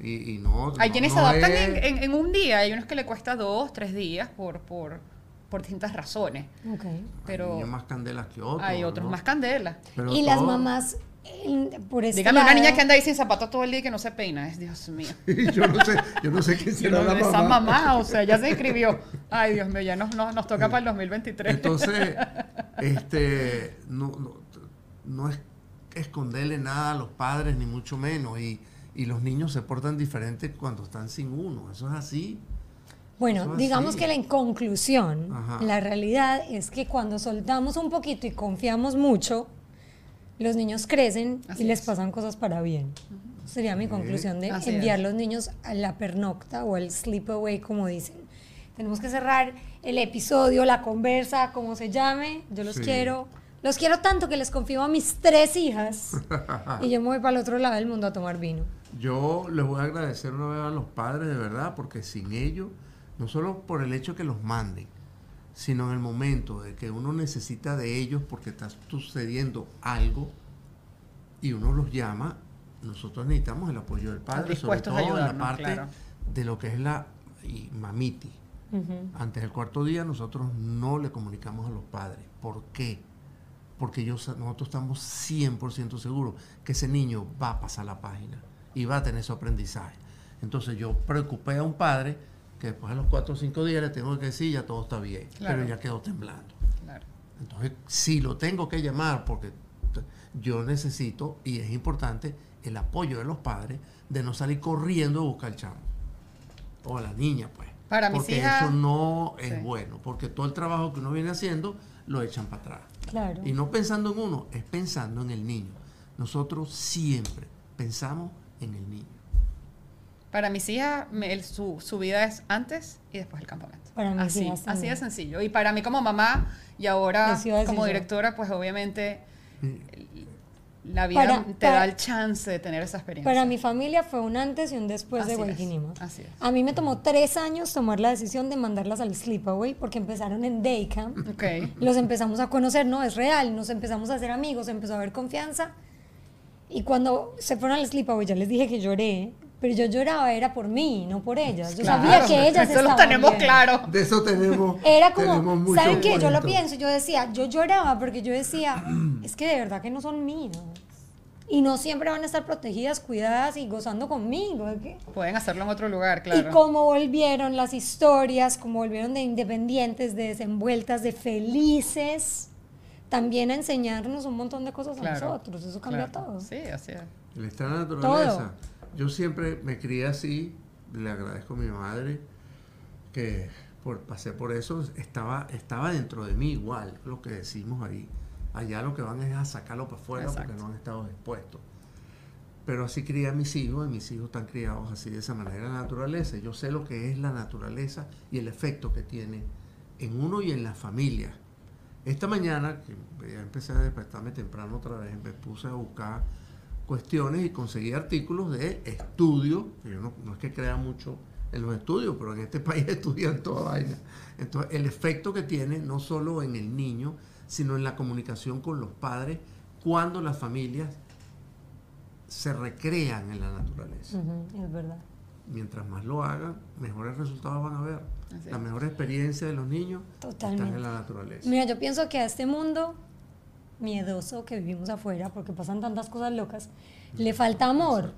Y, y no. Hay no- quienes no se adaptan es- en, en- en un día, hay unos que le cuesta dos, tres días por, por, por distintas razones. Ok. hay Pero niños más candelas que otros. hay otros ¿no? más candela. Pero y las mamás, por este Dígame una lado- niña que anda ahí sin zapatos todo el día y que no se peina. Es Dios mío. yo no sé, yo no sé qué será la esa mamá. mamá, o sea, ya se inscribió. Ay, Dios mío, ya nos, nos, nos toca para el 2023. Entonces, este, no, no, no es esconderle nada a los padres, ni mucho menos. Y, y los niños se portan diferente cuando están sin uno. Eso es así. Bueno, es digamos así. que la en conclusión, Ajá. la realidad es que cuando soltamos un poquito y confiamos mucho, los niños crecen Así y les es. pasan cosas para bien. Sería mi conclusión de Así enviar es. los niños a la pernocta o al sleepaway, como dicen. Tenemos que cerrar el episodio, la conversa, como se llame. Yo los Sí. quiero. Los quiero tanto que les confío a mis tres hijas y yo me voy para el otro lado del mundo a tomar vino. Yo les voy a agradecer una vez a los padres, de verdad, porque sin ellos, no solo por el hecho que los manden, sino en el momento de que uno necesita de ellos porque está sucediendo algo y uno los llama, nosotros necesitamos el apoyo del padre, sobre todo en la parte claro. de lo que es la y mamiti. Antes del cuarto día nosotros no le comunicamos a los padres. ¿Por qué? Porque yo, nosotros estamos 100% seguros que ese niño va a pasar la página y va a tener su aprendizaje. Entonces yo preocupé a un padre que después de los cuatro o cinco días le tengo que decir ya todo está bien, Claro. pero ya quedó temblando. Claro. Entonces, si lo tengo que llamar, porque yo necesito, y es importante, el apoyo de los padres de no salir corriendo a buscar al chamo. O a la niña, pues. Para mis porque hijas- eso no es Sí. bueno, porque todo el trabajo que uno viene haciendo lo echan para atrás. Claro. Y no pensando en uno, es pensando en el niño. Nosotros siempre pensamos en el niño. Para mis hijas, me- el- su, su vida es antes y después del campamento. Para mis así, hijas así de sencillo. Y para mí como mamá y ahora como directora, pues obviamente Y- la vida Para- te para- da el chance de tener esa experiencia. Para mi familia fue un antes y un después de Así es, Guayquinima. así es. A mí me tomó tres años tomar la decisión de mandarlas al sleepaway porque empezaron en day camp. Ok. Los empezamos a conocer, no, es real, nos empezamos a hacer amigos, empezó a haber confianza. Y cuando se fueron al sleepaway, ya les dije que lloré, pero yo lloraba era por mí, no por ellas. Yo sabía que ellas Eso lo tenemos bien. claro. De eso tenemos. Era tenemos como, mucho ¿saben qué? Yo lo pienso, yo decía, yo lloraba porque yo decía, es que de verdad que no son mías. Y no siempre van a estar protegidas, cuidadas y gozando conmigo. ¿de qué? Pueden hacerlo en otro lugar, claro. Y cómo volvieron las historias, cómo volvieron de independientes, de desenvueltas, de felices, también a enseñarnos un montón de cosas a nosotros. Eso cambia claro. todo. Sí, así es. El estar en la naturaleza. Yo siempre me crié así, le agradezco a mi madre que por, pasé por eso, estaba, estaba dentro de mí igual, lo que decimos ahí. Allá lo que van es a sacarlo para afuera Exacto. porque no han estado expuestos. Pero así crié a mis hijos y mis hijos están criados así de esa manera la naturaleza. Yo sé lo que es la naturaleza y el efecto que tiene en uno y en la familia. Esta mañana, que ya empecé a despertarme temprano otra vez, me puse a buscar cuestiones y conseguí artículos de estudio, que yo no, no es que crea mucho en los estudios, pero en este país estudian toda vaina. Entonces, el efecto que tiene no solo en el niño, sino en la comunicación con los padres, cuando las familias se recrean en la naturaleza. Es verdad. Mientras más lo hagan, mejores resultados van a ver. Así La mejor experiencia de los niños están Totalmente. en la naturaleza. Mira, yo pienso que a este mundo miedoso que vivimos afuera, porque pasan tantas cosas locas, le falta amor.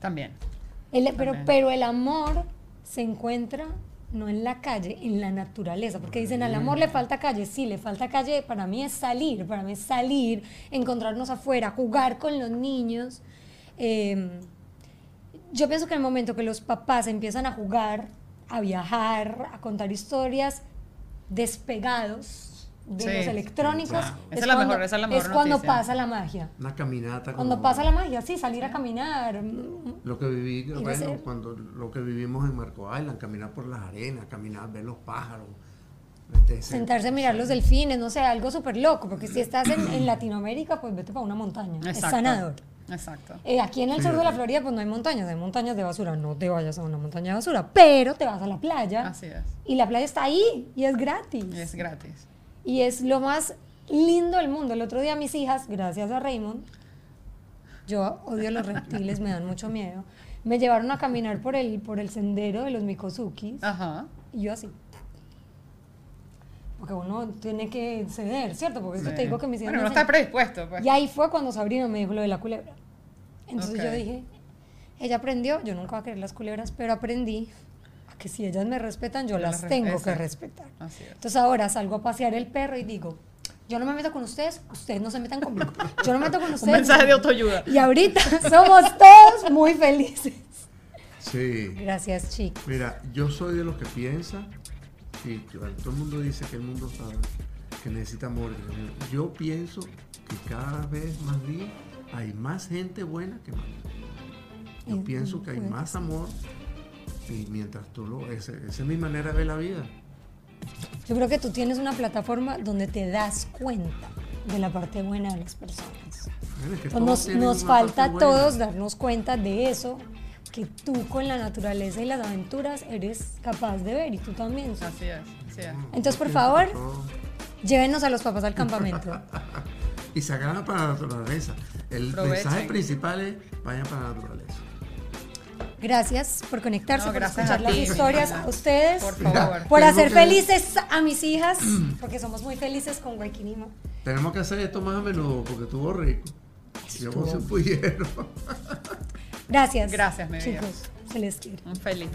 También. El- pero, También. pero el amor se encuentra no en la calle, en la naturaleza, porque dicen al amor le falta calle, sí, le falta calle, para mí es salir, para mí es salir, encontrarnos afuera, jugar con los niños. Eh, yo pienso que en el momento que los papás empiezan a jugar, a viajar, a contar historias despegados de Sí, los sí, electrónicos, claro. Esa es la cuando- mejor- esa es la mejor es cuando noticia. pasa la magia. Una caminata. Cuando como- pasa la magia, sí, salir a caminar. Lo que viví, bueno, hacer. cuando lo que vivimos en Marco Island, caminar por las arenas, caminar, ver los pájaros. este, sentarse a mirar los delfines, no sé, algo súper loco, porque si estás en, en Latinoamérica, pues vete para una montaña, es sanador. Exacto. Eh, aquí en el Sí. sur de la Florida, pues no hay montañas, hay montañas de basura, no te vayas a una montaña de basura, pero te vas a la playa Así es. y la playa está ahí y es gratis. Y es gratis. Y es lo más lindo del mundo. El otro día mis hijas, gracias a Raymond, yo odio los reptiles, me dan mucho miedo, me llevaron a caminar por el, por el sendero de los Mikosukis. Ajá. Y yo así. Porque uno tiene que ceder, ¿cierto? Porque eso Sí. te digo que me hicieron. Bueno, no está predispuesto, pues. Y ahí fue cuando Sabrina me dijo lo de la culebra. Entonces yo dije, ella aprendió, yo nunca voy a querer las culebras, pero aprendí a que si ellas me respetan, yo Yo las tengo que respetar. Así es. Entonces ahora salgo a pasear el perro y digo, yo no me meto con ustedes, ustedes no se metan conmigo. Yo no me meto con ustedes. Un mensaje de autoayuda. Y ahorita somos todos muy felices. Sí. Gracias, chicos. Mira, yo soy de los que piensa, y todo el mundo dice que el mundo está, que necesita amor. Yo pienso que cada vez más día hay más gente buena que mala. Yo pienso que hay más amor y mientras tú lo... ese- esa es mi manera de ver la vida. Yo creo que tú tienes una plataforma donde te das cuenta de la parte buena de las personas. Bueno, es que Pues nos, nos falta a todos darnos cuenta de eso, que tú con la naturaleza y las aventuras eres capaz de ver y tú también. Así es. Así es. Entonces, por favor, llévenos a los papás al campamento. Y se agarran para la naturaleza. El Aprovechen. mensaje principal es vayan para la naturaleza. Gracias por conectarse, No, por escuchar las historias, a ustedes, Por favor. por hacer que- felices a mis hijas, porque somos muy felices con Guayquinima. Tenemos que hacer esto más a menudo porque estuvo rico. Yo como si pudiera. Gracias. Gracias, mi vida. Chicos, se les quiere. Un feliz.